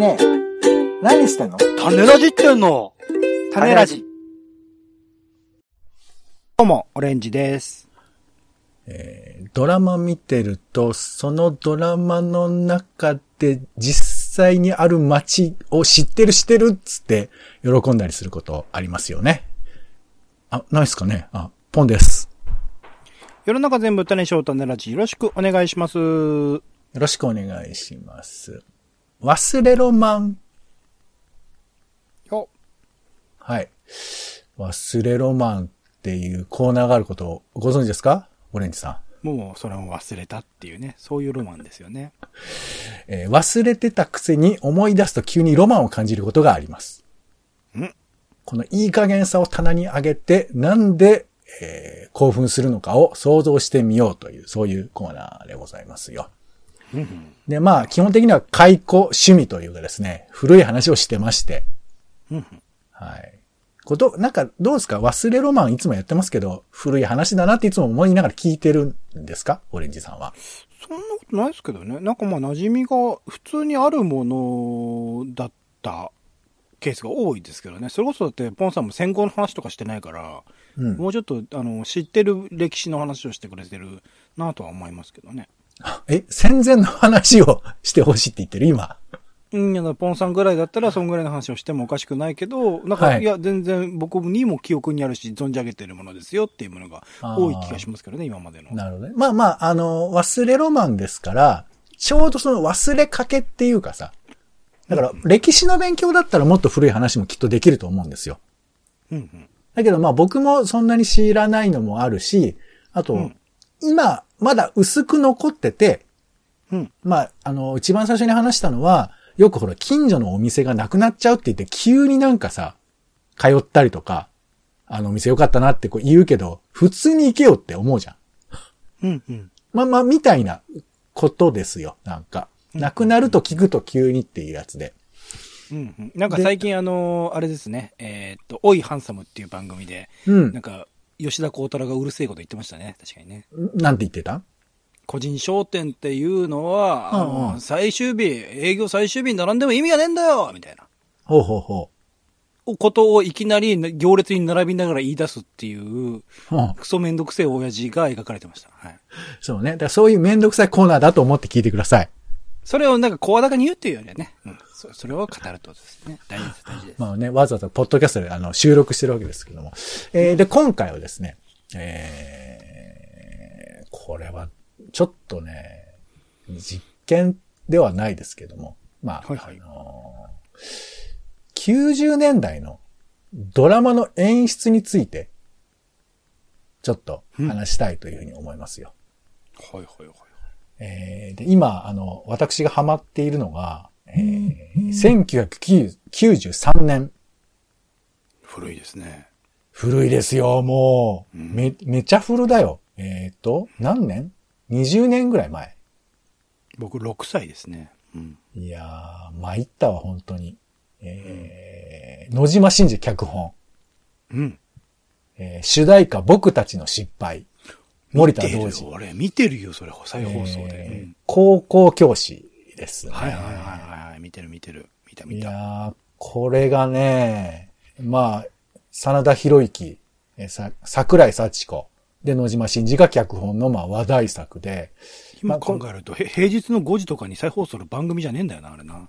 ねえ。何してんの？種ラジってんの？種ラジ。どうも、オレンジです。えードラマ見てると、そのドラマの中で実際にある街を知ってる知ってるっつって喜んだりすることありますよね。あ、ないっすかねあ、ポンです。世の中全部種翔種ラジよろしくお願いします。よろしくお願いします。忘れロマン。よはい。忘れロマンっていうコーナーがあることをご存知ですか？オレンジさん。もうそれを忘れたっていうね、そういうロマンですよね。えー忘れてたくせに思い出すと急にロマンを感じることがあります。んこのいい加減さを棚に上げて、なんで、えー興奮するのかを想像してみようという、そういうコーナーでございますよ。で、まあ、基本的には解雇趣味というかですね、古い話をしてまして。はい。こと、なんか、どうですか？忘れロマンいつもやってますけど、古い話だなっていつも思いながら聞いてるんですか？オレンジさんは。そんなことないですけどね。なんかまあ馴染みが普通にあるものだったケースが多いですけどね。それこそだってポンさんも戦後の話とかしてないから、うん。もうちょっとあの知ってる歴史の話をしてくれてるなとは思いますけどね。え、戦前の話をしてほしいって言ってる今。うん、いや、ポンさんぐらいだったら、そんぐらいの話をしてもおかしくないけど、なんか、はいい、や、全然僕にも記憶にあるし、存じ上げてるものですよっていうものが多い気がしますけどね、今までの。なるほどね。まあまあ、あの、忘れロマンですから、ちょうどその忘れかけっていうかさ、だから歴史の勉強だったらもっと古い話もきっとできると思うんですよ。うんうん。だけどまあ僕もそんなに知らないのもあるし、あと、うん今、まだ薄く残ってて、うん。まあ、あの、一番最初に話したのは、よくほら、近所のお店がなくなっちゃうって言って、急になんかさ、通ったりとか、あの、お店よかったなってこう言うけど、普通に行けよって思うじゃん。うんうん。まあまあ、みたいなことですよ、なんか。なくなると聞くと急にっていうやつで。うんうん。なんか最近あのーあれですね、えーっと、おいハンサムっていう番組で、うんなん。か、吉田幸太郎がうるせえこと言ってましたね、確かにね。なんて言ってた？個人商店っていうのは、あうんのうん最終日、営業最終日に並んでも意味がねえんだよみたいな。ほうほうほことをいきなり行列に並びながら言い出すっていう、う。うん。クソめんどくせえ親父が描かれてました。はい。そうね。だからそういうめんどくさいコーナーだと思って聞いてください。それをなんか声高に言うっていうよりはね、うん。そそれを語るってことですね。大事です、大事です。まあね、わざわざポッドキャストであの収録してるわけですけども。えーで、今回はですね、えー、これは、ちょっとね、実験ではないですけども、まあ、はいはいあのー90年代のドラマの演出について、ちょっと話したいというふうに思いますよ。はいはいはい。えーで今、あの、私がハマっているのが、えー1993年。古いですね。古いですよ、もう。うんめ、めちゃ古だよ。えっ、と、何年 ?20 年ぐらい前。僕6歳ですね。うん。いやー、参ったわ、本当に。えー野島真司脚本。うん。えー主題歌、僕たちの失敗。森田見てる同時よ。。俺、見てるよ、それ、再放送で。えーうん高校教師ですね。はいはいはいはいはい。見てる見てる。見たい見た。やー、これがね、まあ、真田広之、えーさ、桜井幸子、で、野島真司が脚本の、まあ、話題作で、今考えると、へ平日の5時とかに再放送の番組じゃねえんだよな、あれな。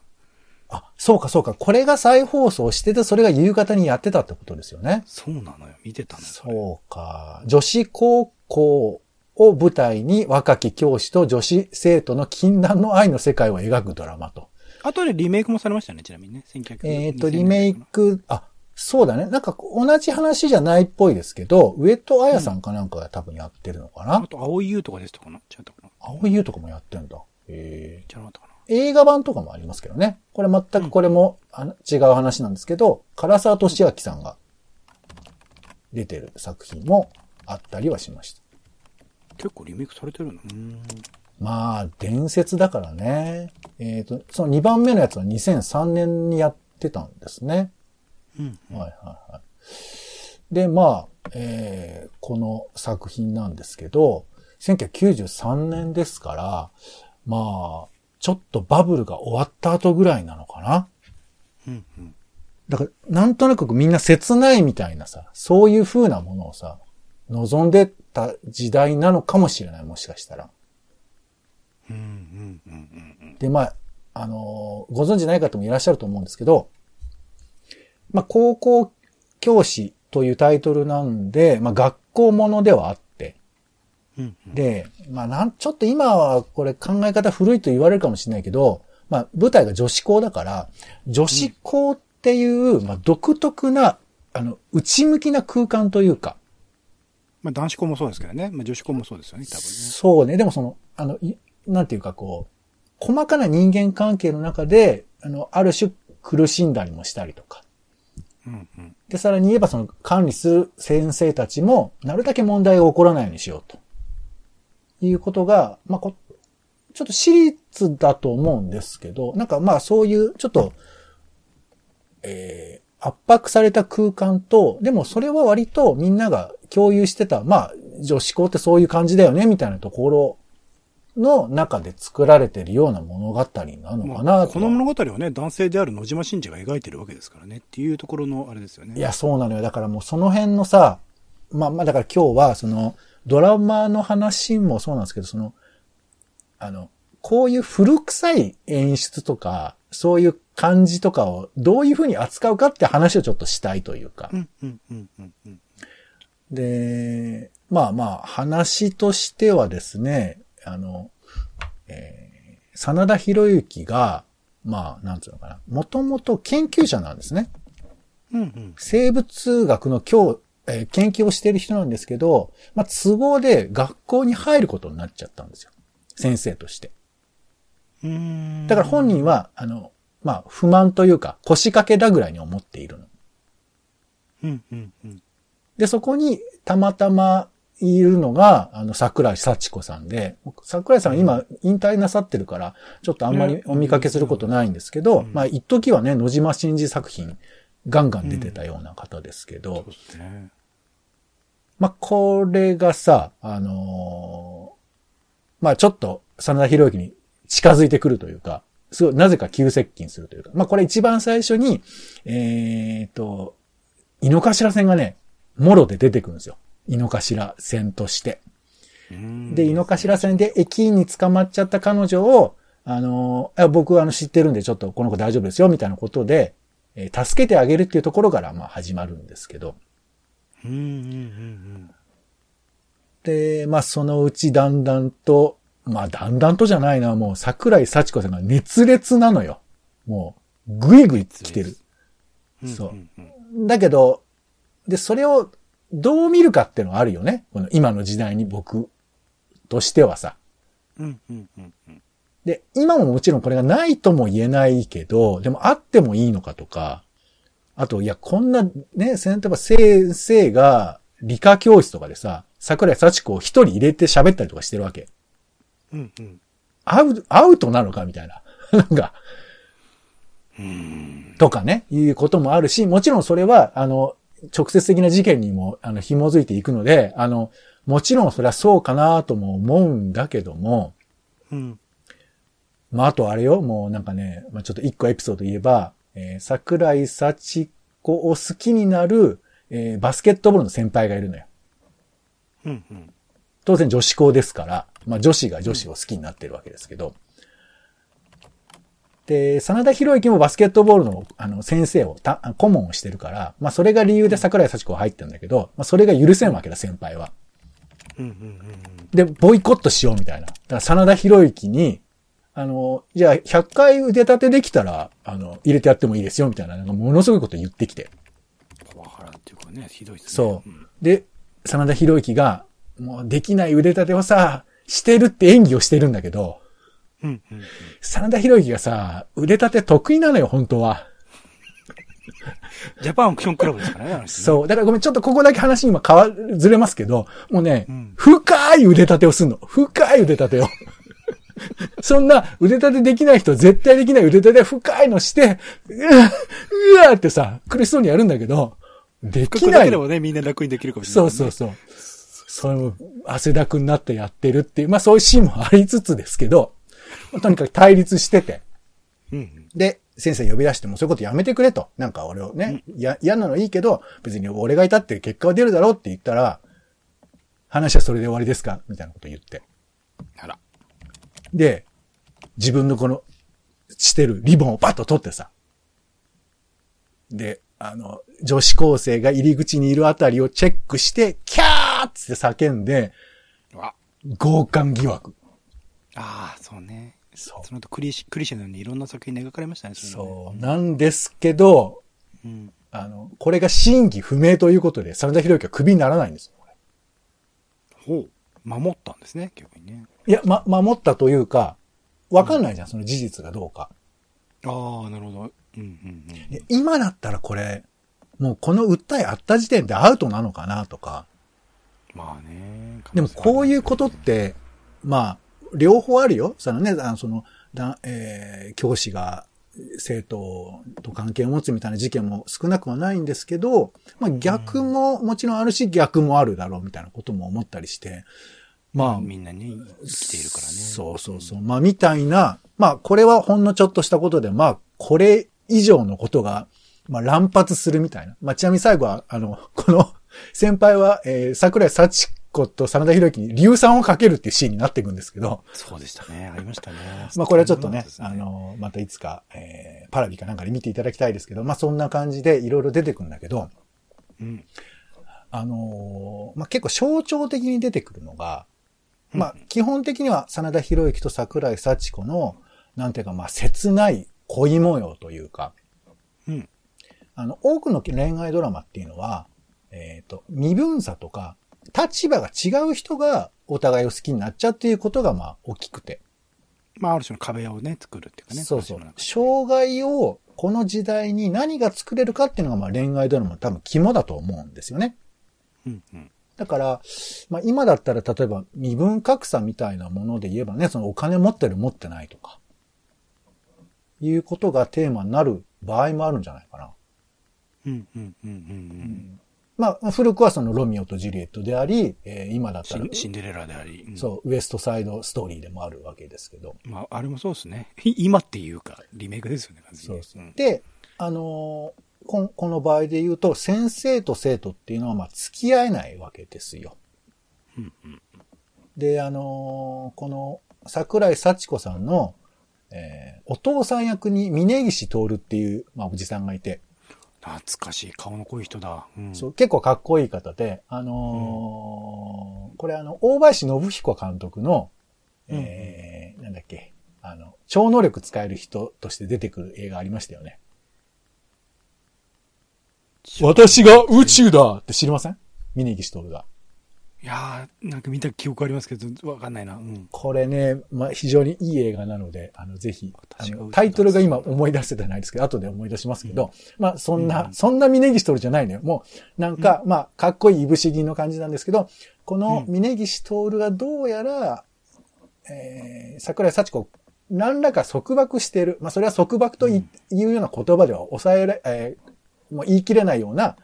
あ、そうかそうか、これが再放送してて、それが夕方にやってたってことですよね。そうなのよ。見てたのよ。そうか。女子高校を舞台に若き教師と女子生徒の禁断の愛の世界を描くドラマと。あとでリメイクもされましたね、ちなみにね。1900えっ、と、リメイ。ク、あ、そうだね。なんか同じ話じゃないっぽいですけど、上戸彩さんかなんかが多分やってるのかな？あと、青い優とかですとかな？違ったかな？青い優とかもやってんだ。え違ったかな。ー、映画版とかもありますけどね。これ全くこれも、あの違う話なんですけど、唐沢俊明さんが出てる作品もあったりはしました。結構リメイクされてるの。まあ、伝説だからね。えっ、と、その2番目のやつは2003年にやってたんですね。うん。はいはいはい。で、まあ、えーこの作品なんですけど、1993年ですから、まあ、ちょっとバブルが終わった後ぐらいなのかな。うんうん。だから、なんとなくみんな切ないみたいなさ、そういう風なものをさ、望んでた時代なのかもしれない、もしかしたら。で、まあ、あのーご存知ない方もいらっしゃると思うんですけど、まあ、高校教師というタイトルなんで、まあ、学校ものではあって、うんうん。で、まあ、なん、ちょっと今はこれ考え方古いと言われるかもしれないけど、まあ、舞台が女子校だから、女子校っていう、まあ、独特な、あの、内向きな空間というか、まあ男子校もそうですけどね。まあ女子校もそうですよね、多分ね。そうね。でもその、あの、いなんていうかこう、細かな人間関係の中で、あの、ある種苦しんだりもしたりとか。うんうん。で、さらに言えばその管理する先生たちも、なるだけ問題が起こらないようにしようと。いうことが、まあこ、ちょっと私立だと思うんですけど、なんかまあそういう、ちょっと、えー圧迫された空間と、でもそれは割とみんなが共有してた、まあ、女子校ってそういう感じだよね、みたいなところの中で作られてるような物語なのかなと。まあこの物語はね、男性である野島真司が描いてるわけですからね。っていうところのあれですよね。いや、そうなのよ。だからもうその辺のさ、まあまあだから今日はそのドラマの話もそうなんですけど、その、あの、こういう古臭い演出とか、そういう感じとかをどういうふうに扱うかって話をちょっとしたいというかう。んうんうんうんうん。で、まあまあ話としてはですね、あの、えー、真田広之が、まあ、なんつうのかな、もともと研究者なんですね。うんうん。生物学の今日、えー研究をしている人なんですけど、まあ、都合で学校に入ることになっちゃったんですよ。先生として。うーん。だから本人は、あの、まあ、不満というか、腰掛けだぐらいに思っているの。うんうんうん。で、そこにたまたまいるのが、あの、桜井幸子さんで、桜井さん今引退なさってるから、ちょっとあんまりお見かけすることないんですけど、うん。まあ、一時はね、野島真司作品、ガンガン出てたような方ですけど。まあ、これがさ、あのーまあ、ちょっと、真田広之に近づいてくるというか、すごい、なぜか急接近するというか、まあ、これ一番最初に、えーと、井の頭線がね、もろで出てくるんですよ。井の頭線として。うんで、井の頭線で駅員に捕まっちゃった彼女を、あの僕あの知ってるんでちょっとこの子大丈夫ですよ、みたいなことで、えー助けてあげるっていうところから、まあ、始まるんですけど。うんうんうんで、まあそのうちだんだんと、まあだんだんとじゃないな、もう桜井幸子さんが熱烈なのよ。もう、ぐいぐい来てる。うん。そうだけど、で、それをどう見るかっていうのはあるよね。この今の時代に僕としてはさ。うんうんうんうん。で、今ももちろんこれがないとも言えないけど、でもあってもいいのかとか、あと、いや、こんなね、先例えば先生が理科教室とかでさ、桜井幸子を一人入れて喋ったりとかしてるわけ。うんうん。アウアウトなのかみたいな。なんか、うん。とかね、いうこともあるし、もちろんそれは、あの、直接的な事件にも、あの、紐づいていくので、あの、もちろんそれはそうかなとも思うんだけども、うん。まあ、あとあれよ、もうなんかね、まあ、ちょっと一個エピソード言えば、えー桜井幸子を好きになる、えーバスケットボールの先輩がいるのよ。うんうん。当然女子校ですから、まあ女子が女子を好きになってるわけですけど。で、真田広之もバスケットボールのあの先生をた、顧問をしてるから、まあそれが理由で桜井幸子が入ってるんだけど、まあそれが許せんわけだ、先輩は。うんうんうんで、ボイコットしようみたいな。だから真田広之に、あの、じゃあ100回腕立てできたら、あの、入れてやってもいいですよ、みたいな、なんかものすごいこと言ってきて。パワハラっていうかね、ひどいですね。そう。んで、真田広之が、もうできない腕立てをさ、してるって演技をしてるんだけど、うんうんうん。真田広之がさ、腕立て得意なのよ、本当は。ジャパンアクションクラブですからね、そう。だからごめん、ちょっとここだけ話今変わる、ずれますけど、もうね、うん深い腕立てをすんの。深い腕立てを。そんな腕立てできない人絶対できない腕立て深いのして、うわ、うわってさ、苦しそうにやるんだけど、でこきないこだけで。もね、みんな楽にできるかもしれない、そうそうそう。それも汗だくになってやってるっていう、まあそういうシーンもありつつですけど、とにかく対立してて。うん。で、先生呼び出してもそういうことやめてくれと。なんか俺をね、嫌なのいいけど、別に俺がいたって結果は出るだろうって言ったら、話はそれで終わりですか？みたいなこと言って。あら。で、自分のこの、してるリボンをパッと取ってさ。で、あの、女子高生が入り口にいるあたりをチェックして、キャーっつって叫んで、あ、強姦疑惑。ああ、そうね。そうその後クリシ、クリシェのようにいろんな作品で描かれましたね、そう。なんですけど、うん。あの、これが真偽不明ということで、真田広之はクビにならないんですよ。ほう。守ったんですね、逆にね。いや、ま、守ったというか、わかんないじゃん、その事実がどうか。ああ、なるほど。うんうんうん。で今だったらこれ、もうこの訴えあった時点でアウトなのかなとか。まあね。でもこういうことって、まあ、両方あるよ。そのね、あの、その、だえー教師が生徒と関係を持つみたいな事件も少なくはないんですけど、まあ逆ももちろんあるし逆もあるだろうみたいなことも思ったりして、まあ、みんなね、生きているからね。そうそうそう。まあ、みたいな、まあ、これはほんのちょっとしたことで、まあ、これ以上のことが、まあ、乱発するみたいな。まあ、ちなみに最後は、あの、この、先輩は、えー、桜井幸子と真田広之に硫酸をかけるっていうシーンになっていくんですけど、そうでしたね。ありましたね。まあ、これはちょっとね、そうなんですあの、またいつか、えー、パラビかなんかで見ていただきたいですけど、まあ、そんな感じでいろいろ出てくるんだけど、うん。あのーまあ、結構象徴的に出てくるのが、まあ、基本的には真田広之と桜井幸子の、なんていうか、まあ、切ない恋模様というか、うん。あの、多くの恋愛ドラマっていうのは、えっ、と、身分差とか、立場が違う人がお互いを好きになっちゃうっていうことが、まあ、大きくて。まあ、ある種の壁をね、作るっていうかね。そうそう障害を、この時代に何が作れるかっていうのが、まあ、恋愛ドラマの多分肝だと思うんですよね。うんうん。だから、まあ今だったら例えば身分格差みたいなもので言えばね、そのお金持ってる持ってないとか、いうことがテーマになる場合もあるんじゃないかな。うんうんうんうんまあ古くはそのロミオとジュリエットであり、えー今だったらシン、デレラであり。うんそう、ウエストサイドストーリーでもあるわけですけど。まあ、あれもそうですね。今っていうか、リメイクですよね、完全にそうそううんで、あのーこんこの場合で言うと、先生と生徒っていうのはまあ付き合えないわけですよ。うんうんで、あのーこの桜井幸子さんの、えーお父さん役に峯岸徹っていう、まあ、おじさんがいて、懐かしい。顔の濃い人だ。うん。そう結構かっこいい方で、あのーこれあの、大林信彦監督の、えーなんだっけ、あの、超能力使える人として出てくる映画ありましたよね。私が宇宙だって知りません？峯岸徹が。いやー、なんか見た記憶ありますけど、わかんないな。うん。これね、まあ、非常にいい映画なので、あの、ぜひ、タイトルが今思い出せてないですけど、後で思い出しますけど、まあ、そんな、うんそんな峯岸徹じゃないのよ。もう、なんか、まあ、かっこいいいぶし銀の感じなんですけど、この峯岸徹がどうやら、えー、桜井幸子、何らか束縛している。まあ、それは束縛とい,、うような言葉では抑えられ、えーもう言い切れないような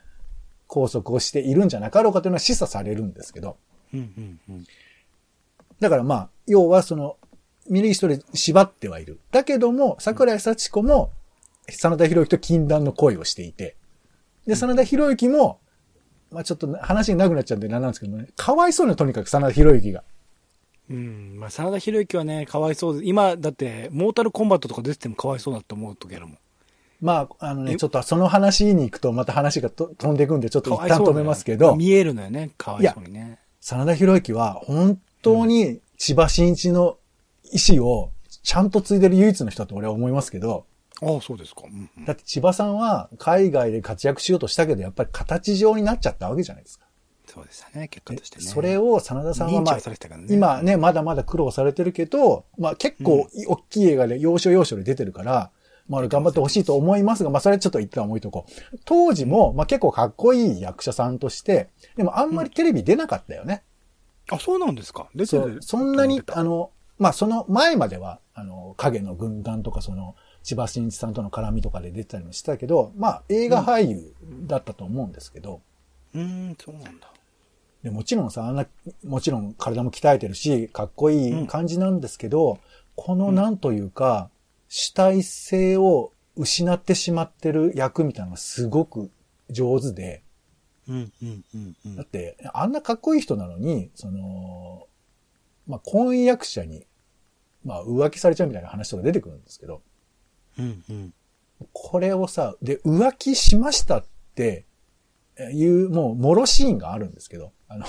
拘束をしているんじゃなかろうかというのは示唆されるんですけど、うんうんうん。だからまあ、要はその、ミリギストで縛ってはいる。だけども、桜井幸子も、真田広之と禁断の恋をしていて、で、真田広之も、まあちょっと話になくなっちゃうんでなんなんですけどね、かわいそうね、とにかく真田広之が。うん。まあ、真田広之はね、かわいそうで、今、だって、モータルコンバットとか出ててもかわいそうだと思う時あるもん。まあ、あのね、え？ちょっとその話に行くとまた話がと飛んでいくんで、ちょっとか一旦止めますけど、見えるのよね、かわいそうにね。真田広之は本当に千葉真一の意思をちゃんと継いでる唯一の人だと俺は思いますけど、ああ、そうですか。うんうんだって千葉さんは海外で活躍しようとしたけど、やっぱり形上になっちゃったわけじゃないですか。そうでしたね、結果としてね。それを真田さんはまあね。今ね、まだまだ苦労されてるけど、まあ結構大きい映画で要所要所で出てるから、まあ頑張ってほしいと思いますが、まあそれはちょっと一旦置いとこう。当時も、まあ結構かっこいい役者さんとして、でもあんまりテレビ出なかったよね。あ、そうなんですか。出てる。そんなにあの、まあその前までは、あの、影の軍団とかその、千葉真一さんとの絡みとかで出てたりもしてたけど、まあ映画俳優だったと思うんですけど、たうーん、そうなんだ。でもちろんさ、あんな、もちろん体も鍛えてるし、かっこいい感じなんですけど、このなんというか、主体性を失ってしまってる役みたいなのがすごく上手で、うん、うん、うん、うん。だって、あんなかっこいい人なのに、その、まあ、婚約者に、まあ、浮気されちゃうみたいな話とか出てくるんですけど、うん、うん。これをさ、で、浮気しましたっていう、もう、もろシーンがあるんですけど、あの、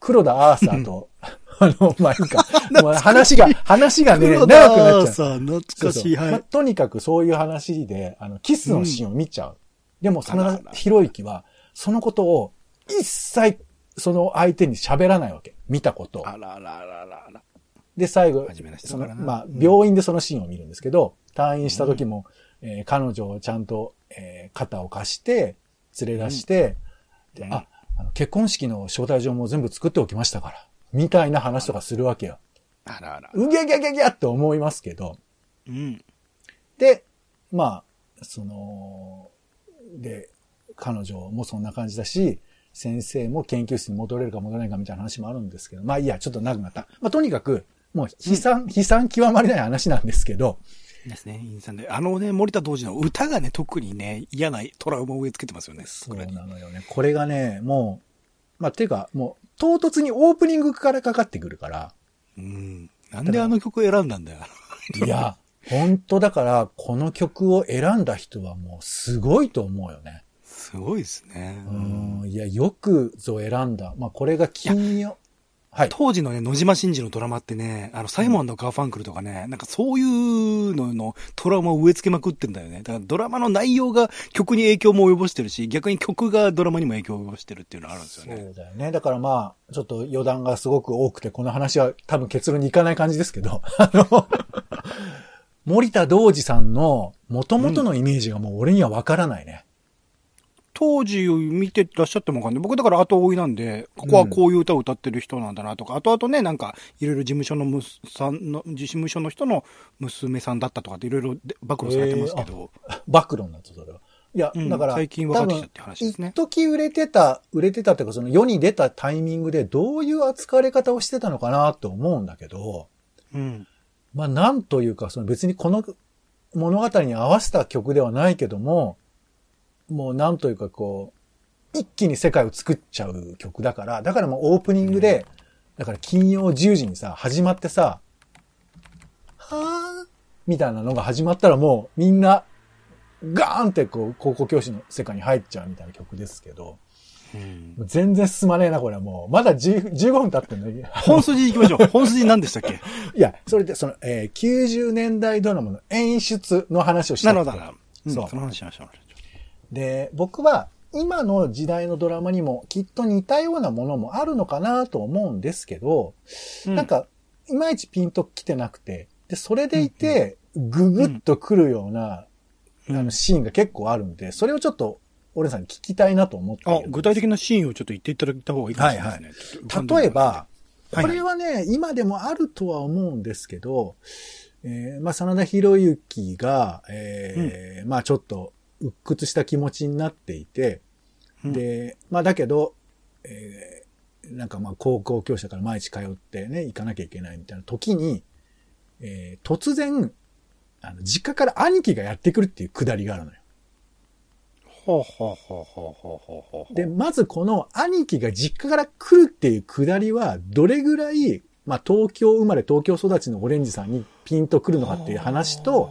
黒田アーサーと、あの、まあ、いいか、もう話が、話がね、長くなっちゃう。さ、懐かしい。はまあい。とにかくそういう話で、あの、キスのシーンを見ちゃう。でも、そのあらあらひろゆきは、そのことを一切、その相手に喋らないわけ。見たことを。あららららら。で、最後、その、まあ、うん病院でそのシーンを見るんですけど、退院した時も、えー彼女をちゃんと、えー肩を貸して、連れ出して、でうんあ、あの結婚式の招待状も全部作っておきましたから、みたいな話とかするわけよ。あらら。うぎゃぎゃぎゃぎゃって思いますけど、うん。で、まあ、その、で、彼女もそんな感じだし、先生も研究室に戻れるか戻れないかみたいな話もあるんですけど、まあいいや、ちょっと長くなった。まあとにかく、もう悲惨、悲惨極まりない話なんですけど、ですね、インさんで。あのね、森田同時の歌がね、特にね、嫌なトラウマを植え付けてますよね。そうこれになのよね。これがね、もう、まあていうか、もう唐突にオープニングからかかってくるから、うん。なんであの曲選んだんだよ。いや、本当だから、この曲を選んだ人はもうすごいと思うよね。すごいですね。うん、いや、よくぞ選んだ。まあこれが金曜。はい。当時のね、野島真司のドラマってね、あの、サイモンのガーファンクルとかね、なんかそういうののトラウマを植え付けまくってんだよね。だからドラマの内容が曲に影響も及ぼしてるし、逆に曲がドラマにも影響を及ぼしてるっていうのはあるんですよそね。うだよね。だからまあ、ちょっと余談がすごく多くて、この話は多分結論にいかない感じですけど、あの、森田道二さんの元々のイメージがもう俺にはわからないね。当時を見てらっしゃってもわかんない。僕だから後追いなんで、ここはこういう歌を歌ってる人なんだなとか、後々ね、なんか、いろいろ事務所のむすさんの、事務所の人の娘さんだったとかっていろいろで暴露されてますけど、暴露になった、それは。いや、うんだから、最近分かってきたって話ですね一時売れてた、売れてたっていうか、その世に出たタイミングでどういう扱われ方をしてたのかなと思うんだけど、うん。まあ、なんというか、その別にこの物語に合わせた曲ではないけども、もうなんというかこう、一気に世界を作っちゃう曲だから、だからもうオープニングで、だから金曜10時にさ、始まってさ、はぁ？みたいなのが始まったらもうみんな、ガーンってこう、高校教師の世界に入っちゃうみたいな曲ですけど、うん全然進まねえな、これはもう。まだ10 15分経ってんのに。本筋行きましょう。本筋何でしたっけ？いや、それで、その、えー90年代ドラマの演出の話をしたないるほど、そうその話しましょう。で、僕は今の時代のドラマにもきっと似たようなものもあるのかなと思うんですけど、うん。なんか、いまいちピンと来てなくて、で、それでいて、ぐぐっと来るような、うん。あの、シーンが結構あるんで、それをちょっと、俺さんに聞きたいなと思って。あ、具体的なシーンをちょっと言っていただいた方がいいかもしれないですね。ちょっと例えば、はいはい。これはね、今でもあるとは思うんですけど、えーまあ、真田広之が、えーまあ、ちょっと、鬱屈した気持ちになっていて、うんで、まあ、だけど、えーなんかまあ、高校教師だから毎日通ってね、行かなきゃいけないみたいな時に、えー突然、あの、実家から兄貴がやってくるっていうくだりがあるのよ。ほうほうほうほうほうほうほう。で、まずこの兄貴が実家から来るっていうくだりは、どれぐらい、まあ東京生まれ東京育ちのオレンジさんにピンとくるのかっていう話と、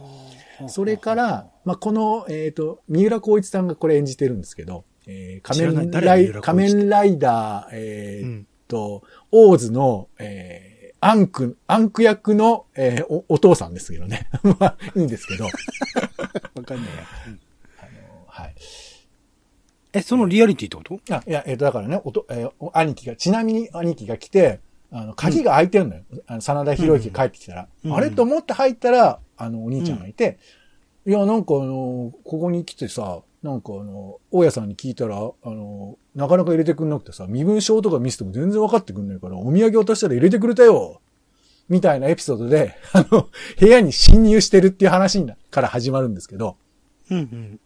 それから、まあこの、えっ、と、三浦光一さんがこれ演じてるんですけど、えー仮面ライ仮面ライダー、えーうんと、オーズの、えーアンク、アンク役の、えーお、お父さんですけどね。まあ、いいんですけど。わかんないや。うんはい。え、そのリアリティってこと？あ、いや、えっ、と、だからね、おと、えーお兄貴が、ちなみに兄貴が来て、あの、鍵が開いてるのよ。あの、真田広之が帰ってきたら。うんあれ？と思って入ったら、あの、お兄ちゃんがいて、いや、なんかあの、ここに来てさ、なんかあの、大家さんに聞いたら、あの、なかなか入れてくんなくてさ、身分証とか見せても全然分かってくんないから、お土産渡したら入れてくれたよみたいなエピソードで、あの、部屋に侵入してるっていう話から始まるんですけど、うんうん。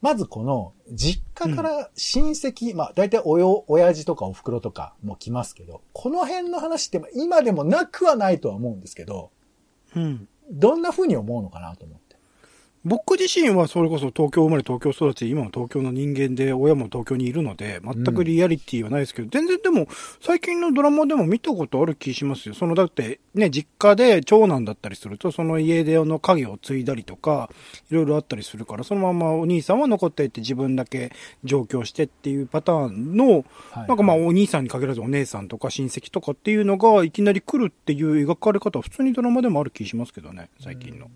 まずこの、実家から親戚、まあ大体およ、親父とかお袋とかも来ますけど、この辺の話って今でもなくはないとは思うんですけど、うん。どんな風に思うのかなと思って。僕自身はそれこそ東京生まれ東京育ち、今も東京の人間で、親も東京にいるので、全くリアリティはないですけど、全然でも、最近のドラマでも見たことある気しますよ。その、だって、ね、実家で長男だったりすると、その家での家業を継いだりとか、いろいろあったりするから、そのままお兄さんは残っていって自分だけ上京してっていうパターンの、はいなんかまあお兄さんに限らずお姉さんとか親戚とかっていうのがいきなり来るっていう描かれ方は普通にドラマでもある気しますけどね、最近の。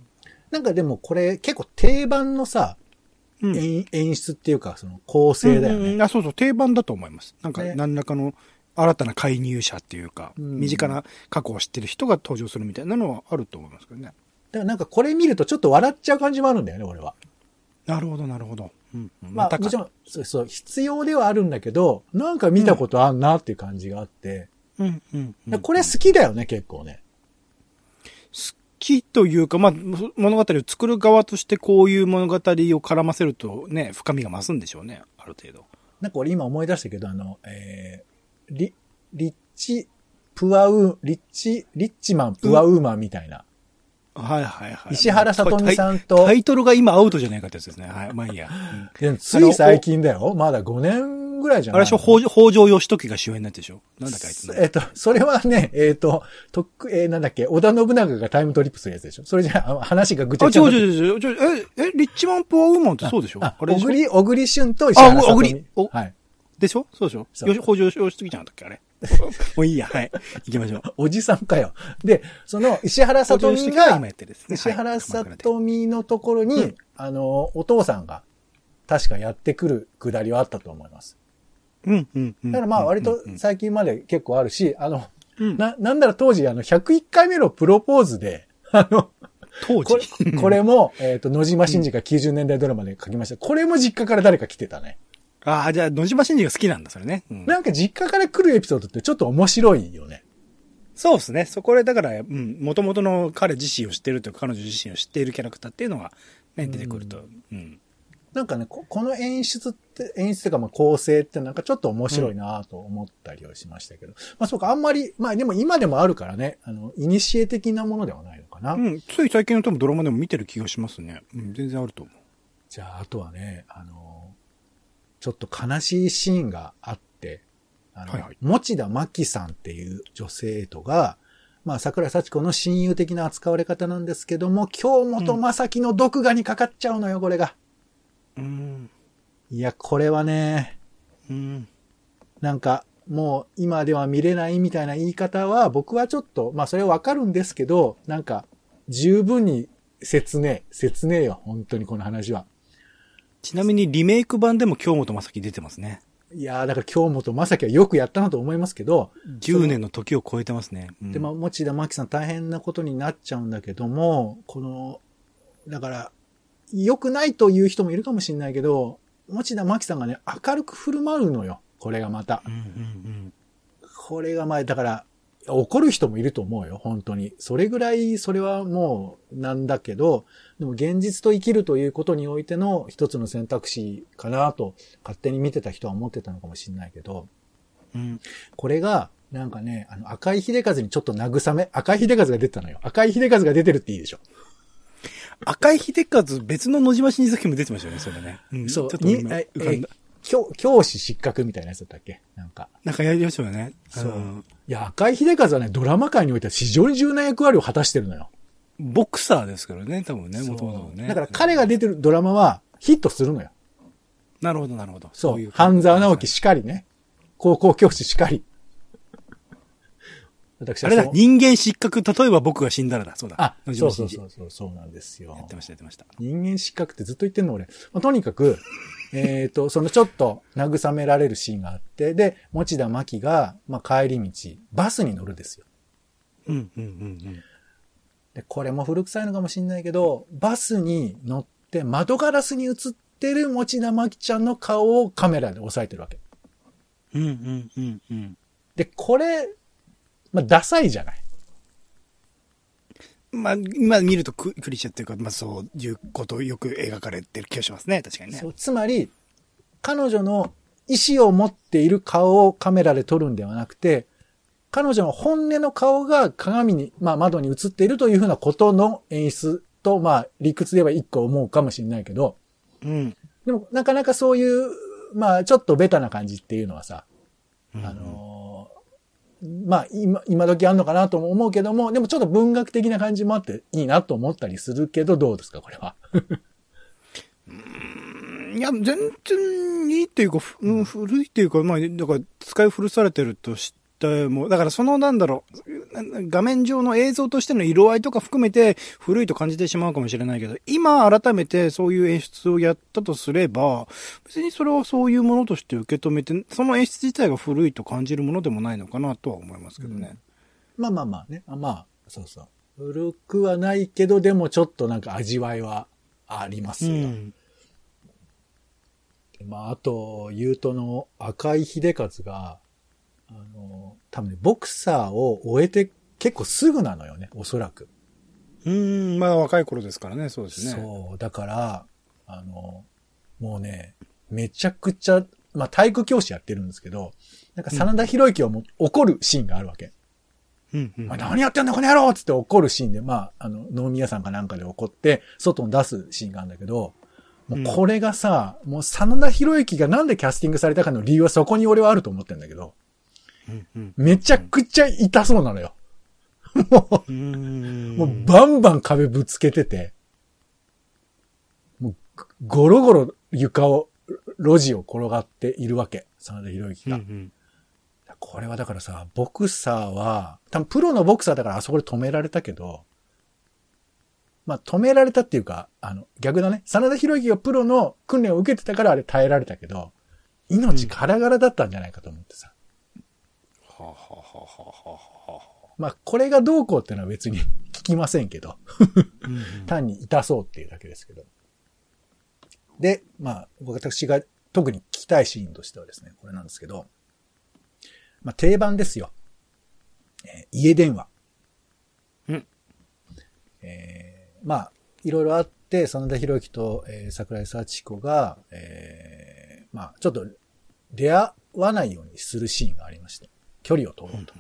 なんかでもこれ結構定番のさ、うん演演出っていうか、その構成だよね。うんうんあ、そうそう、定番だと思います。なんか、ね何らかの新たな介入者っていうか、うん身近な過去を知ってる人が登場するみたいなのはあると思いますけどね。だからなんかこれ見るとちょっと笑っちゃう感じもあるんだよね、俺は。なるほど、なるほど。うん、うん。まあ、もちろん、そうそう、必要ではあるんだけど、なんか見たことあんなっていう感じがあって、うん、うん、うん。これ好きだよね、結構ね。好きというか、まあ、物語を作る側としてこういう物語を絡ませるとね、深みが増すんでしょうね、ある程度。なんか俺今思い出したけど、あの、えー、リ、リッチ、プアウー、リッチ、リッチマン、プアウーマンみたいな。はいはいはい。石原さとみさんとタイタイトルが今アウトじゃないかってやつですね。はい、まあいいや。うんでつい最近だよ。まだ5年ぐらいじゃないあれでしょ、北条義時が主演になってでしょ？なんだかあいつね。えっと、それはね、えっと、とっく、えーなんだっけ、織田信長がタイムトリップするやつでしょ？それじゃあ、話がぐちあ、ゃぐちゃ違うになって違う違う違う。え、え、リッチマン・プアウーマンってそうでしょ？あ、あれでしょ？小栗、小栗旬と石原さとみ。あ小栗おはい。でしょ？そうでしょ？そうよし北条義時じゃなかったっけ？あれ。もういいや、はい。行きましょう。おじさんかよ。で、その、石原さとみが。石原さとみのところに、うんあの、お父さんが、確かやってくるくだりはあったと思います。うん、うん、うん。だからまあ割とうんうん最近まで結構あるし、あの、うんな、なんだら当時あの、101回目のプロポーズで、あの、当こ時。れ、これも、えっ、と、野島真司が90年代ドラマで書きました。これも実家から誰か来てたね。ああ、じゃあ、野島真司が好きなんだ、それね。うんなんか実家から来るエピソードってちょっと面白いよね。そうですね。そこで、だから、うん、元々の彼自身を知ってるというか、彼女自身を知っているキャラクターっていうのが、ね、出てくると。うん。なんかね、ここの演出って、演出とかまあ構成ってなんかちょっと面白いなと思ったりはしましたけど。まあそうか、あんまり、まあでも今でもあるからね、あの、イニシエ的なものではないのかな。うん、つい最近の多分ドラマでも見てる気がしますね。うん、全然あると思う。じゃあ、あとはね、あの、ちょっと悲しいシーンがあって、あの、はいはい持田真希さんっていう女性とが、まあ、桜井幸子の親友的な扱われ方なんですけども、京本正樹の毒牙にかかっちゃうのよ、これが。うん。いや、これはね、うん。なんか、もう今では見れないみたいな言い方は、僕はちょっと、まあそれはわかるんですけど、なんか、十分に説明、説明よ、本当にこの話は。ちなみにリメイク版でも京本正樹出てますね。いやー、だから京本正樹はよくやったなと思いますけど、10年の時を超えてますね。うんで、まあ、持田真希さん大変なことになっちゃうんだけども、この、だから、良くないという人もいるかもしれないけど、持田真希さんがね、明るく振る舞うのよ。これがまた。うんうんこれがまあ、だから、怒る人もいると思うよ、本当に。それぐらい、それはもう、なんだけど、でも現実と生きるということにおいての一つの選択肢かなと、勝手に見てた人は思ってたのかもしれないけど、うん。うん。これが、なんかね、あの、赤い秀和にちょっと慰め、赤い秀和が出てたのよ。赤い秀和が出てるっていいでしょ。赤井秀和、別の野島真司作品も出てましたよね、それね。うんそうちょっと今にえ。教、教師失格みたいなやつだったっけ？なんか。なんかやりましたよね。そううんいや、赤い秀和はね、ドラマ界においては非常に重要な役割を果たしてるのよ。ボクサーですからね、多分ね、そうもともとね。だから彼が出てるドラマはヒットするのよ。なるほど、なるほど。そう。い半沢直樹しかりね。高校教師しかり。私あれだ、人間失格、例えば僕が死んだらだ。そうだ。あ、野そうそうそうそう、そうなんですよやっ。てました、やってました。人間失格ってずっと言ってんの俺。まあ、とにかく、えっと、そのちょっと慰められるシーンがあって、で、持田真希が、まあ、帰り道、バスに乗るですよ。うん、うん、うん、で、これも古臭いのかもしんないけど、バスに乗って窓ガラスに映ってる持田真希ちゃんの顔をカメラで押さえてるわけ。うん。うん、うん、うん、うん。で、これ、まあ、ダサいじゃない。まあ、今見るとククリシャっていうか、まあそういうことをよく描かれてる気がしますね、確かにねそ。うつまり、彼女の意思を持っている顔をカメラで撮るんではなくて、彼女の本音の顔が鏡に、まあ窓に映っているというふうなことの演出と、まあ理屈で言えば一個思うかもしれないけど、うん。でもなかなかそういう、まあちょっとベタな感じっていうのはさ、あのーまあ今、今時あんのかなと思うけども、でもちょっと文学的な感じもあっていいなと思ったりするけど、どうですか、これは？いや、全然いいっていうか、うん、古いっていうか、まあ、だから、使い古されてるとしても、だからその、なんだろう、画面上の映像としての色合いとか含めて古いと感じてしまうかもしれないけど、今改めてそういう演出をやったとすれば、別にそれはそういうものとして受け止めて、その演出自体が古いと感じるものでもないのかなとは思いますけどね。まあまあまあね。あまあ、そうそう。古くはないけど、でもちょっとなんか味わいはありますよ。うん。でまあ、あと、言うとの赤井秀和が、あの、多分ね、ボクサーを終えて結構すぐなのよね、おそらく。うん、まあ若い頃ですからね、そうですね。そう。だから、あの、もうね、めちゃくちゃ、まあ体育教師やってるんですけど、なんか真田広之はもう怒るシーンがあるわけ。うん、うんお前何やってんだこの野郎っつって怒るシーンで、まあ、あの、能宮さんかなんかで怒って、外に出すシーンがあるんだけど、もうこれがさ、もう真田広之がなんでキャスティングされたかの理由はそこに俺はあると思ってんだけど、うんうんめちゃくちゃ痛そうなのよ。もうう、んもうバンバン壁ぶつけてて、もう、ゴロゴロ床を、路地を転がっているわけ。真田広之が。うんうんこれはだからさ、ボクサーは、多分プロのボクサーだからあそこで止められたけど、まあ止められたっていうか、あの、逆だね。真田広之がプロの訓練を受けてたからあれ耐えられたけど、命ガラガラだったんじゃないかと思ってさ。まあこれがどうこうっていうのは別に 聞きませんけど、単に痛そうっていうだけですけど。で、まあ私が特に聞きたいシーンとしてはですね、これなんですけど、まあ定番ですよ。えー家電話。うん。えーまあ、いろいろあって、真田広之と、えー桜井幸子が、えーまあ、ちょっと出会わないようにするシーンがありまして、距離を取ろうと。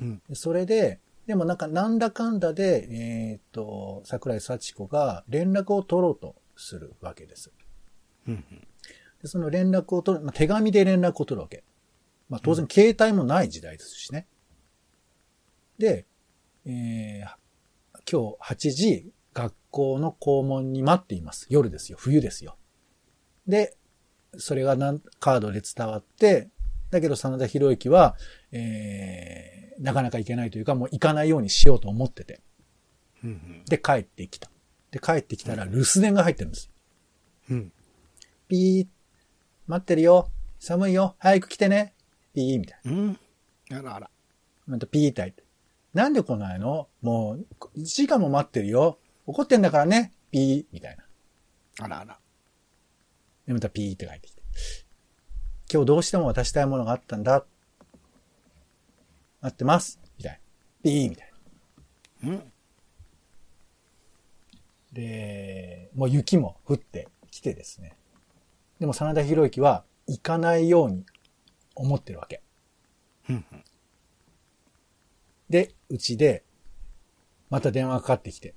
うんでそれで、でもなんかなんだかんだで、えっ、と、桜井幸子が連絡を取ろうとするわけです。うんでその連絡を取る、まあ、手紙で連絡を取るわけ。まあ当然携帯もない時代ですしね。で、えー今日8時、学校の校門に待っています。夜ですよ。冬ですよ。で、それがなんカードで伝わって、だけど真田広之は、えーなかなか行けないというか、もう行かないようにしようと思ってて。うんで、帰ってきた。で、帰ってきたら留守電が入ってるんです。うんピー、待ってるよ。寒いよ。早く来てね。ピー、みたいうんあらあら。な。またピーって入って。なんで来ないの？もう、1時間も待ってるよ。怒ってんだからね。ピー、みたいな。あらあら。で、またピーって帰ってきて。今日どうしても渡したいものがあったんだ。待ってます。みたいな。ピー、みたいな。うんで、もう雪も降ってきてですね。でも真田広之は行かないように思ってるわけ。うんで、うちで、また電話がかかってきて。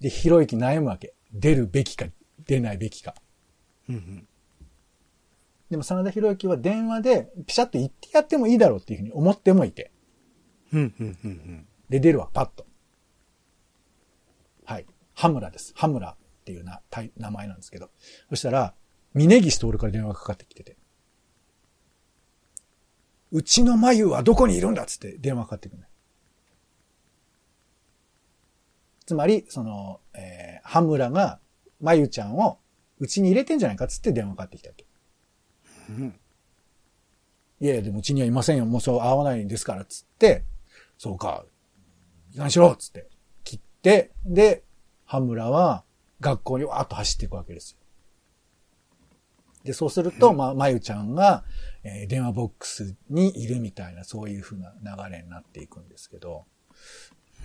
で、広之悩むわけ。出るべきか、出ないべきか。うんうんでも真田広之は電話で、ピシャッと言ってやってもいいだろうっていうふうに思ってもいて。うんうんうんうんで、出るわ、パッと。はい。羽村です。羽村っていうな、たい名前なんですけど。そしたら、峯岸徹から電話がかかってきてて。うちの眉はどこにいるんだっつって電話かかってくるね。つまり、その、えー、羽村が、眉ちゃんを、うちに入れてんじゃないかっつって電話かかってきたわけ。うんいやいや、でもうちにはいませんよ。もうそう会わないんですから、つって、そうか、いかにしろつって、切って、で、羽村は学校にわーっと走っていくわけですよ。で、そうすると、まあ、まゆちゃんが、えー電話ボックスにいるみたいな、そういう風な流れになっていくんですけど、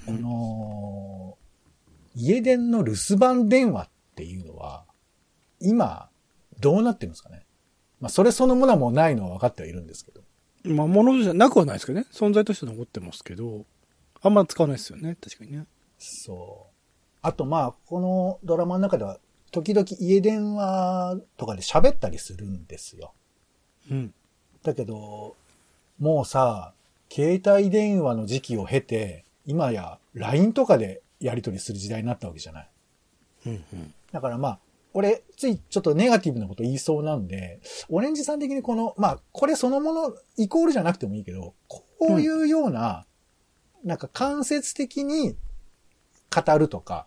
この、家電の留守番電話っていうのは、今、どうなってるんですかね？まあ、それそのものはもうないのは分かってはいるんですけど。まあ、ものじゃなくはないですけどね。存在として残ってますけど、あんま使わないですよね。確かにね。そう。あとまあ、このドラマの中では、時々家電話とかで喋ったりするんですよ。うん。だけど、もうさ、携帯電話の時期を経て、今や LINE とかでやり取りする時代になったわけじゃない。うんうん。だからまあ、俺、ついちょっとネガティブなこと言いそうなんで、オレンジさん的にこの、まあ、これそのもの、イコールじゃなくてもいいけど、こういうような、なんか間接的に語るとか、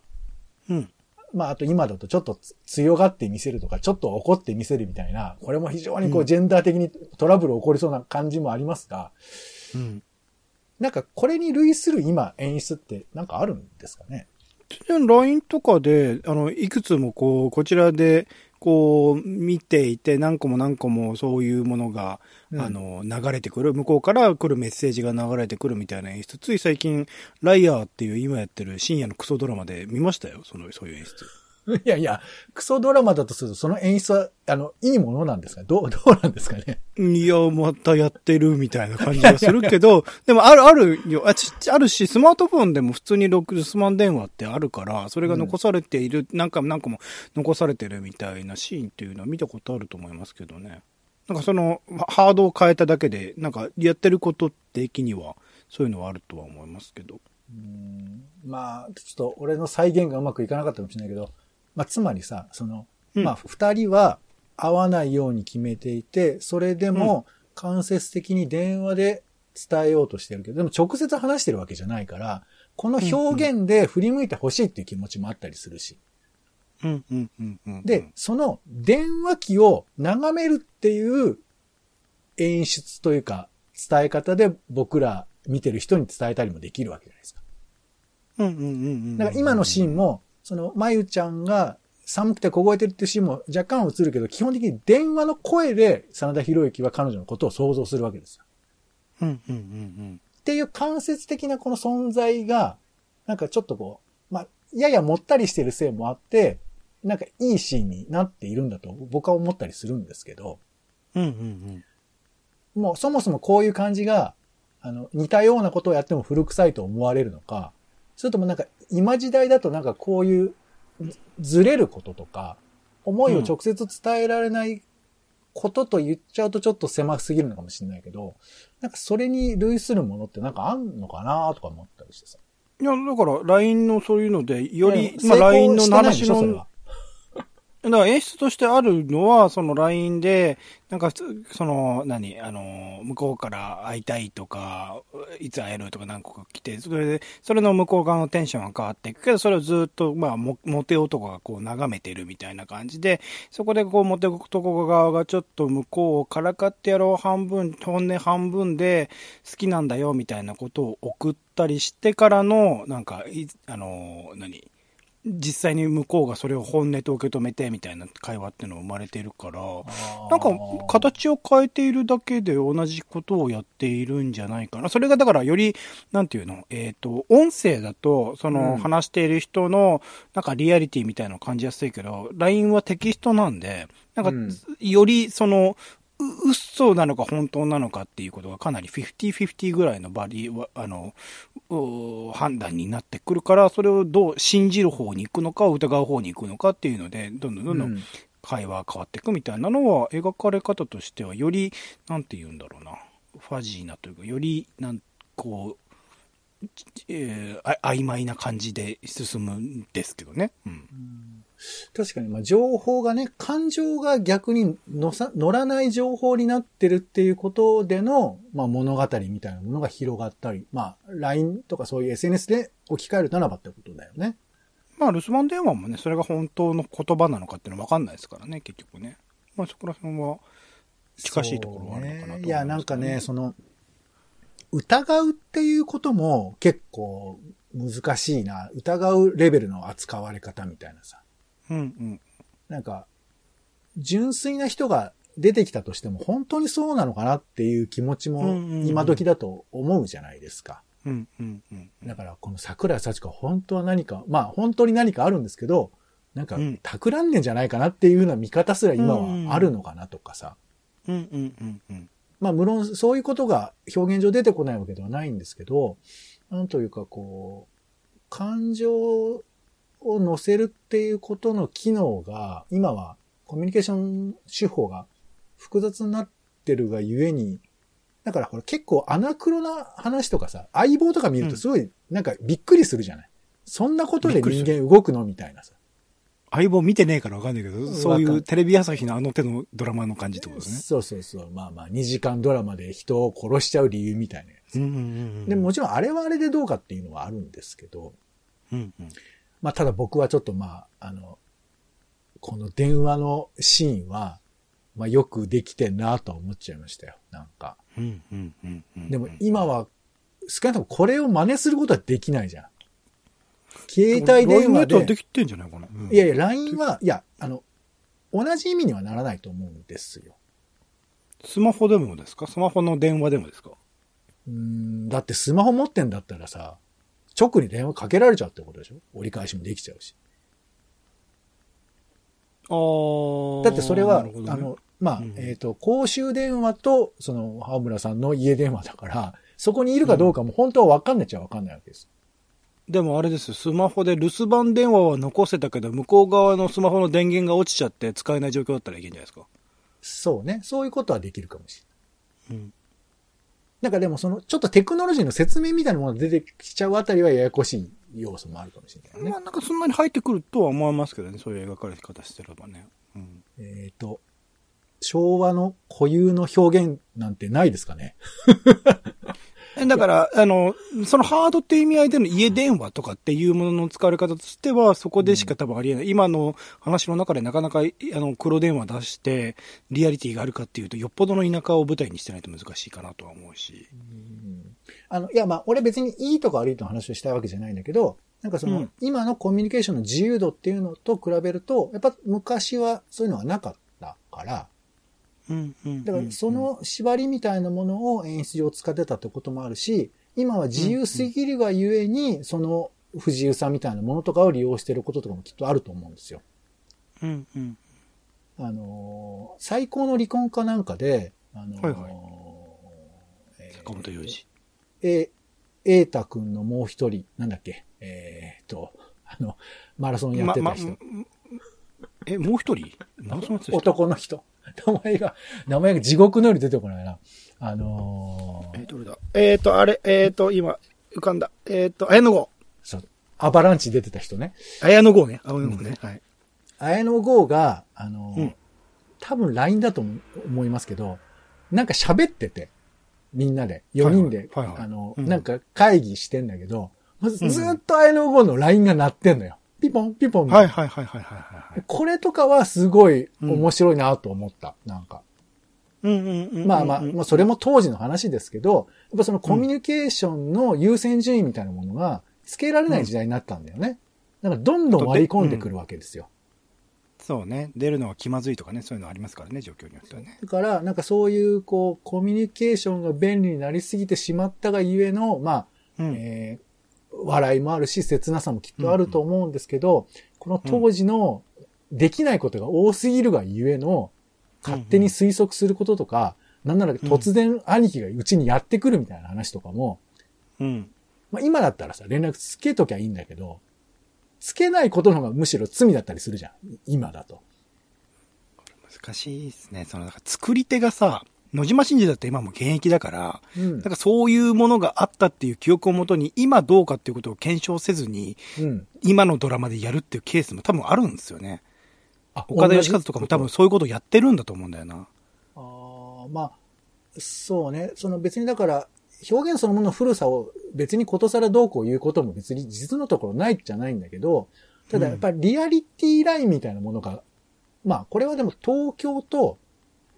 うん。まあ、あと今だとちょっとつ強がって見せるとか、ちょっと怒って見せるみたいな、これも非常にこううんジェンダー的にトラブル起こりそうな感じもありますが、うん。なんかこれに類する今演出ってなんかあるんですかね？LINE とかで、あの、いくつもこう、こちらで、こう、見ていて、何個も何個もそういうものが、うんあの、流れてくる、向こうから来るメッセージが流れてくるみたいな演出。つい最近、ライアーっていう今やってる深夜のクソドラマで見ましたよ、その、そういう演出。いやいや、クソドラマだとするとその演出は、あの、いいものなんですか？どう、どうなんですかね？いや、またやってるみたいな感じがするけど、でもある、あるよ。あちあるし、スマートフォンでも普通にロ留守番電話ってあるから、それが残されている、何回も何個も残されてるみたいなシーンっていうのは見たことあると思いますけどね。なんかその、ハードを変えただけで、なんかやってること的には、そういうのはあるとは思いますけど。うん。まあ、ちょっと俺の再現がうまくいかなかったかもしれないけど、まあ、つまりさ、その、うんまあ、二人は会わないように決めていて、それでも間接的に電話で伝えようとしてるけど、でも直接話してるわけじゃないから、この表現で振り向いてほしいっていう気持ちもあったりするし。うん、うん、うん、うん。で、その電話機を眺めるっていう演出というか、伝え方で僕ら見てる人に伝えたりもできるわけじゃないですか。うん、うん、うんうん。だから今のシーンも、その、まゆちゃんが寒くて凍えてるっていうシーンも若干映るけど、基本的に電話の声で真田広之は彼女のことを想像するわけですよ。うん、うん、うん、っていう間接的なこの存在が、なんかちょっとこう、まあ、ややもったりしてるせいもあって、なんかいいシーンになっているんだと僕は思ったりするんですけど、うん。うん、うん、もうそもそもこういう感じが、あの、似たようなことをやっても古臭いと思われるのか、それともなんか今時代だとなんかこういうずずれることとか、思いを直接伝えられないことと言っちゃうとちょっと狭すぎるのかもしれないけど、なんかそれに類するものってなんかあんのかなとか思ったりしてさ。いや、だから、LINE のそういうので、より、まあ、まあ、LINE の話のだから演出としてあるのは、その LINE で、なんか、その、何、あの、向こうから会いたいとか、いつ会えるとか何個か来て、それで、それの向こう側のテンションが変わっていくけど、それをずっと、まあ、モテ男がこう眺めてるみたいな感じで、そこでこう、モテ男側がちょっと向こうをからかってやろう半分、本音半分で好きなんだよみたいなことを送ったりしてからの、なんか、あの、何、実際に向こうがそれを本音と受け止めてみたいな会話っていうのが生まれているから、なんか形を変えているだけで同じことをやっているんじゃないかな。それがだからより、なんていうの、えっ、と、音声だと、そのうん。話している人の、なんかリアリティみたいなのを感じやすいけど、LINE はテキストなんで、なんかうん、よりその、う嘘なのか本当なのかっていうことがかなり50-50ぐらいのバリは、あの、う判断になってくるから、それをどう信じる方に行くのか、疑う方に行くのかっていうので、どんどんどんどうんん会話が変わっていくみたいなのは、描かれ方としては、より、なんて言うんだろうな、ファジーなというか、より、なん、こう、えーあ曖昧な感じで進むんですけどね。うん。確かに、まあ、情報がね、感情が逆に乗さ、乗らない情報になってるっていうことでの、まあ、物語みたいなものが広がったり、まあ、LINE とかそういう SNS で置き換えるならばってことだよね。まあ、留守番電話もね、それが本当の言葉なのかっていうのは分かんないですからね、結局ね。まあ、そこら辺は近しいところはあるのかなと思いねいや、なんかね、その、疑うっていうことも結構難しいな。疑うレベルの扱われ方みたいなさ。うんうん。なんか、純粋な人が出てきたとしても本当にそうなのかなっていう気持ちも今時だと思うじゃないですか。うんうんうん。だからこの桜井幸子は本当は何か、まあ本当に何かあるんですけど、なんかうん企んでんじゃないかなっていうような見方すら今はあるのかなとかさ。うんうんうんうん。まあ無論そういうことが表現上出てこないわけではないんですけど、なんというかこう、感情を乗せるっていうことの機能が、今はコミュニケーション手法が複雑になってるがゆえに、だからこれ結構アナクロな話とかさ、相棒とか見るとすごいなんかびっくりするじゃない、そんなことで人間動くのみたいなさ。相棒見てねえからわかんないけど、そういうテレビ朝日のあの手のドラマの感じってことですね。そうそうそう。まあまあ、2時間ドラマで人を殺しちゃう理由みたいなやつ。うんうんうん、でももちろんあれはあれでどうかっていうのはあるんですけど、うんうん、まあただ僕はちょっとまあ、あの、この電話のシーンは、まあよくできてんなと思っちゃいましたよ。なんか。うんうんうんうん、でも今は、少なくともこれを真似することはできないじゃん。携帯電話で。できてんじゃないかな、いやいや、LINE は、いや、あの、同じ意味にはならないと思うんですよ。スマホでもですか？スマホの電話でもですか？うん、だってスマホ持ってんだったらさ、直に電話かけられちゃうってことでしょ？折り返しもできちゃうし。ああ。だってそれは、ね、あの、まあ、うん、えっ、ー、と、公衆電話と、その、羽村さんの家電話だから、そこにいるかどうかも本当は分かんないっちゃ分かんないわけです。でもあれですスマホで留守番電話は残せたけど、向こう側のスマホの電源が落ちちゃって使えない状況だったらいけんじゃないですか。そうね。そういうことはできるかもしれない。うん。なんかでもその、ちょっとテクノロジーの説明みたいなものが出てきちゃうあたりはややこしい要素もあるかもしれないね。まあなんかそんなに入ってくるとは思いますけどね、そういう描かれ方してればね。うん、えっ、ー、と、昭和の固有の表現なんてないですかね だから、あの、そのハードっていう意味合いでの家電話とかっていうものの使われ方としては、そこでしか多分ありえない。うん、今の話の中でなかなか、あの、黒電話出して、リアリティがあるかっていうと、よっぽどの田舎を舞台にしてないと難しいかなとは思うし。うん、あの、いや、まあ、俺別にいいとか悪いとの話をしたいわけじゃないんだけど、なんかその、うん、今のコミュニケーションの自由度っていうのと比べると、やっぱ昔はそういうのはなかったから、だからその縛りみたいなものを演出上使ってたってこともあるし、今は自由すぎるがゆえに、その不自由さみたいなものとかを利用してることとかもきっとあると思うんですよ。うんうん。あの、最高の離婚かなんかで、あの、はいはいえー、坂本洋二。え、瑛太くんのもう一人、なんだっけ、えー、っと、あの、マラソンやってた人。まま、え、もう一人？マラソンやってた人？男の人。名前が、名前が地獄のように出てこないな。あのー、えー、どれだ？えっ、ー、と、あれ、えっ、ー、と、今、浮かんだ。えっ、と、綾野剛。そう。アバランチ出てた人ね。綾野剛ね。綾野剛ね。はい。綾野剛が、あのーうん、多分 LINE だと思いますけど、なんか喋ってて、みんなで、4人で、はいはいはいはい、あの、うん、なんか会議してんだけど、ずっと綾野剛の LINE が鳴ってんのよ。ピポン、ピポン。はいはいはいはいはい。これとかはすごい面白いなと思った。うん、なんか。まあまあ、まあそれも当時の話ですけど、やっぱそのコミュニケーションの優先順位みたいなものがつけられない時代になったんだよね。だからどんどん割り込んでくるわけですよ。うん、そうね。出るのは気まずいとかね、そういうのありますからね、状況によってはね。だから、なんかそういう、こう、コミュニケーションが便利になりすぎてしまったがゆえの、まあ、うん、えー、笑いもあるし、切なさもきっとあると思うんですけど、うんうんこの当時のできないことが多すぎるがゆえの、勝手に推測することとか、なんなら突然兄貴がうちにやってくるみたいな話とかも、うん。まあ今だったらさ、連絡つけときゃいいんだけど、つけないことの方がむしろ罪だったりするじゃん。今だと。難しいですね。その、作り手がさ、野島真司だって今も現役だから、うん、なんかそういうものがあったっていう記憶をもとに、今どうかっていうことを検証せずに、うん、今のドラマでやるっていうケースも多分あるんですよね。あ岡田義和とかも多分そういうことをやってるんだと思うんだよな。ああ、まあ、そうね。その別にだから、表現そのものの古さを別にことさらどうこう言うことも別に実のところないじゃないんだけど、ただやっぱりリアリティラインみたいなものが、まあこれはでも東京と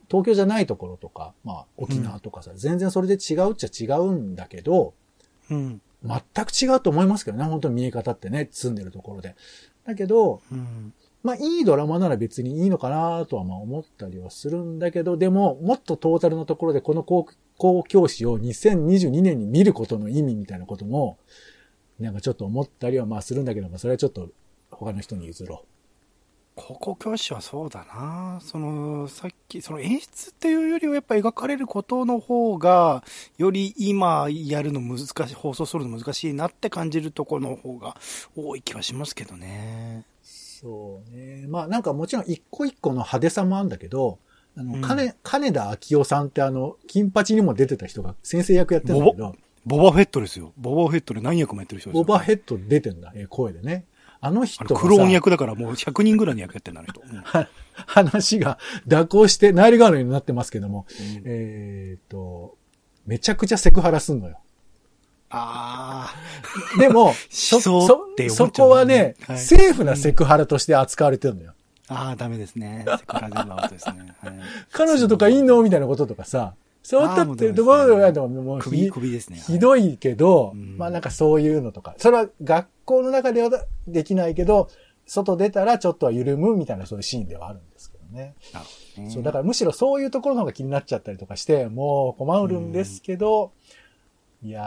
東京じゃないところとか、まあ沖縄とかさ、全然それで違うっちゃ違うんだけど、うん。全く違うと思いますけどね、本当に見え方ってね、住んでるところで。だけど、うん。まあいいドラマなら別にいいのかなとはまあ思ったりはするんだけど、でももっとトータルのところでこの公公教師を2022年に見ることの意味みたいなことも、なんかちょっと思ったりはまあするんだけど、まあそれはちょっと他の人に譲ろう高校教師はそうだな。その、さっき、その演出っていうよりはやっぱ描かれることの方が、より今やるの難しい、放送するの難しいなって感じるところの方が多い気はしますけどね。そうね。まあなんかもちろん一個一個の派手さもあるんだけど、あの、うん金、金田明夫さんってあの、金八にも出てた人が先生役やってるんだけど、ボバフェットですよ。ボバフェットで何役もやってる人ですよ。ボバヘッド出てんだ、えー声でね。あの人あがさのクローン役だからもう100人ぐらいの役やってるんだ、あの人。うんは話が蛇行してナイルガールになってますけども、えっ、と、めちゃくちゃセクハラすんのよ。あでも、しそ そっちゃうこはね、はいセーフなセクハラとして扱われてるのよ。あ、ああ、ダメですね。セクハラ全部アウトですね。はい彼女とかいいのみたいなこととかさ、そうだってるところでももう首、ひ首ですね。ひどいけど、うんまあなんかそういうのとか、それは学校の中ではできないけど、外出たらちょっとは緩むみたいなそういうシーンではあるんですけどね。なるほどねそう、だからむしろそういうところの方が気になっちゃったりとかして、もう困るんですけど、いやー、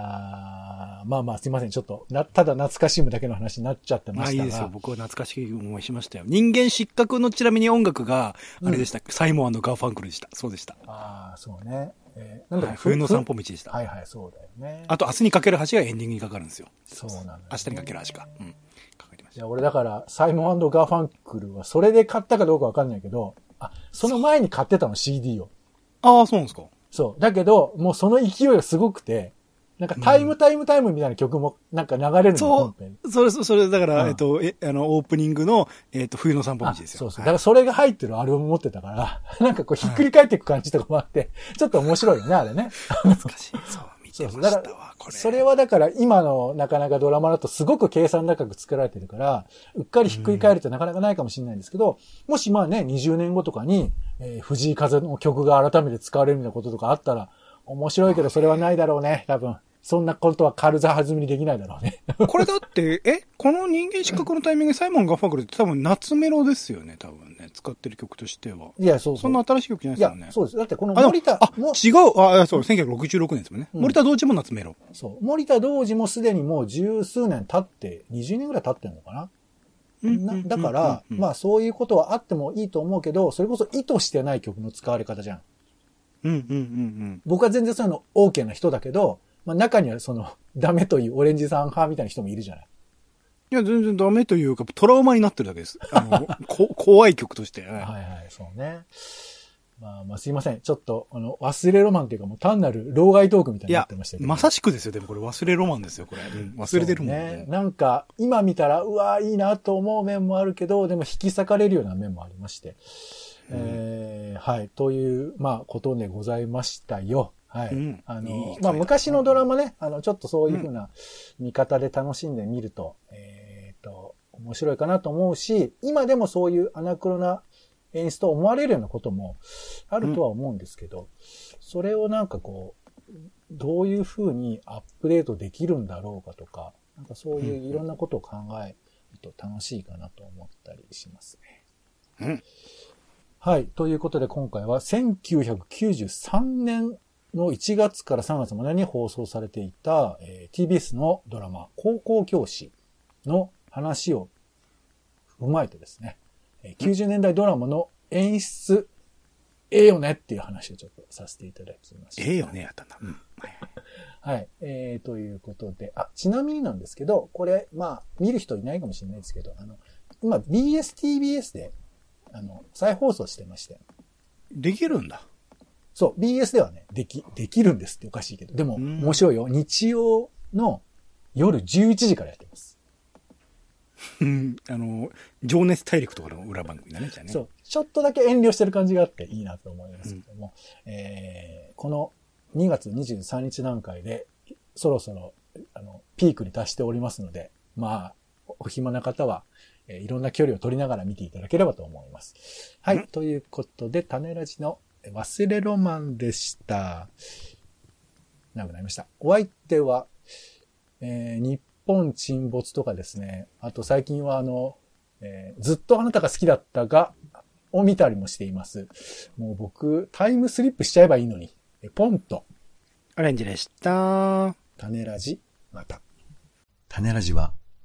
まあまあすいません。ちょっと、な、ただ懐かしむだけの話になっちゃってままあいいですよ。したが。僕は懐かしい思いしましたよ。人間失格のちなみに音楽が、あれでした、サイモンガーファンクルでした。そうでした。ああ、そうね。えーなんだはい冬の散歩道でした。はいはい、そうだよね。あと、明日にかける橋がエンディングにかかるんですよ。そうなんだよね明日にかける橋か。うん。かかりました。いや、俺だから、サイモンガーファンクルは、それで買ったかどうかわかんないけど、あ、その前に買ってたの CD を。ああ、そうなんですか。そう。だけど、もうその勢いがすごくて、なんかタイムタイムタイムみたいな曲もなんか流れるのそうそれ、それ、だから、うんえっと、え、あの、オープニングの、えっと、冬の散歩道あですよ。そうそう。だはいからそれが入ってるアルバム持ってたから、なんかこうひっくり返っていく感じとかもあって、ちょっと面白いよね、あれね。懐かしい。そう、見てそうそう。ましただからわ、これ。それはだから今のなかなかドラマだとすごく計算高く作られてるから、うっかりひっくり返るってなかなかないかもしれないんですけど、もしまあね、20年後とかに、えー藤井風の曲が改めて使われるみたいなこととかあったら、面白いけどそれはないだろうね、多分。そんなことは軽ざはずみにできないだろうね。これだって、え？この人間失格のタイミングでサイモン・ガッファクルって多分夏メロですよね、多分ね。使ってる曲としては。いや、そうそう。そんな新しい曲じゃないですよね。、そうです。だってこの森田あ、も、違う。あ、あそう、1966年ですもんね。うん森田同時も夏メロ。そう。森田同時もすでにもう十数年経って、20年ぐらい経ってるのかな。なだから、まあ、あそういうことはあってもいいと思うけど、それこそ意図してない曲の使われ方じゃん。うんうんうんうん。僕は全然そういうの OK な人だけど、まあ中にはその、ダメというオレンジさん派みたいな人もいるじゃない。いや、全然ダメというか、トラウマになってるだけです。あの、こ怖い曲として。はいはいはい、そうね。まあまあすいません。ちょっと、あの、忘れロマンっていうかもう単なる老害トークみたいになってましたけ、ど。まさしくですよ。でもこれ忘れロマンですよ、これ。うん忘れてるもんそうね。なんか、今見たら、うわいいなと思う面もあるけど、でも引き裂かれるような面もありまして。えーはい。という、まあ、ことでございましたよ。はい。うんあの、いい回まあ、昔のドラマね、あの、ちょっとそういうふうな見方で楽しんでみると、えっ、と、面白いかなと思うし、今でもそういうアナクロな演出と思われるようなこともあるとは思うんですけど、それをなんかこう、どういうふうにアップデートできるんだろうかとか、なんかそういういろんなことを考えると楽しいかなと思ったりしますね。うん。はい。ということで今回は1993年の1月から3月までに放送されていた、えー TBS のドラマ高校教師の話を踏まえてですね、えー90年代ドラマの演出、ええよねっていう話をちょっとさせていただきました。ええよね、やったんだ。うん。はいはい。えー、ということで、あ、ちなみになんですけど、これ、まあ、見る人いないかもしれないですけど、あの、今、BSTBS で、あの、再放送してまして。できるんだ。そう、BS ではね、でき、できるんですっておかしいけど。でも、うん面白いよ。日曜の夜11時からやってます。うん。あの、情熱大陸とかの裏番組だね、じゃあね。そう。ちょっとだけ遠慮してる感じがあっていいなと思いますけども、えー、この2月23日段階で、そろそろ、あの、ピークに達しておりますので、まあ、お暇な方は、えーいろんな距離を取りながら見ていただければと思います。はい。うんということで、種ラジの忘れロマンでした。長くなりました。お相手は、えー日本沈没とかですね、あと最近はあの、えーずっとあなたが好きだったが、を見たりもしています。もう僕、タイムスリップしちゃえばいいのに。えポンと、オレンジでした。種ラジ、また。種ラジは、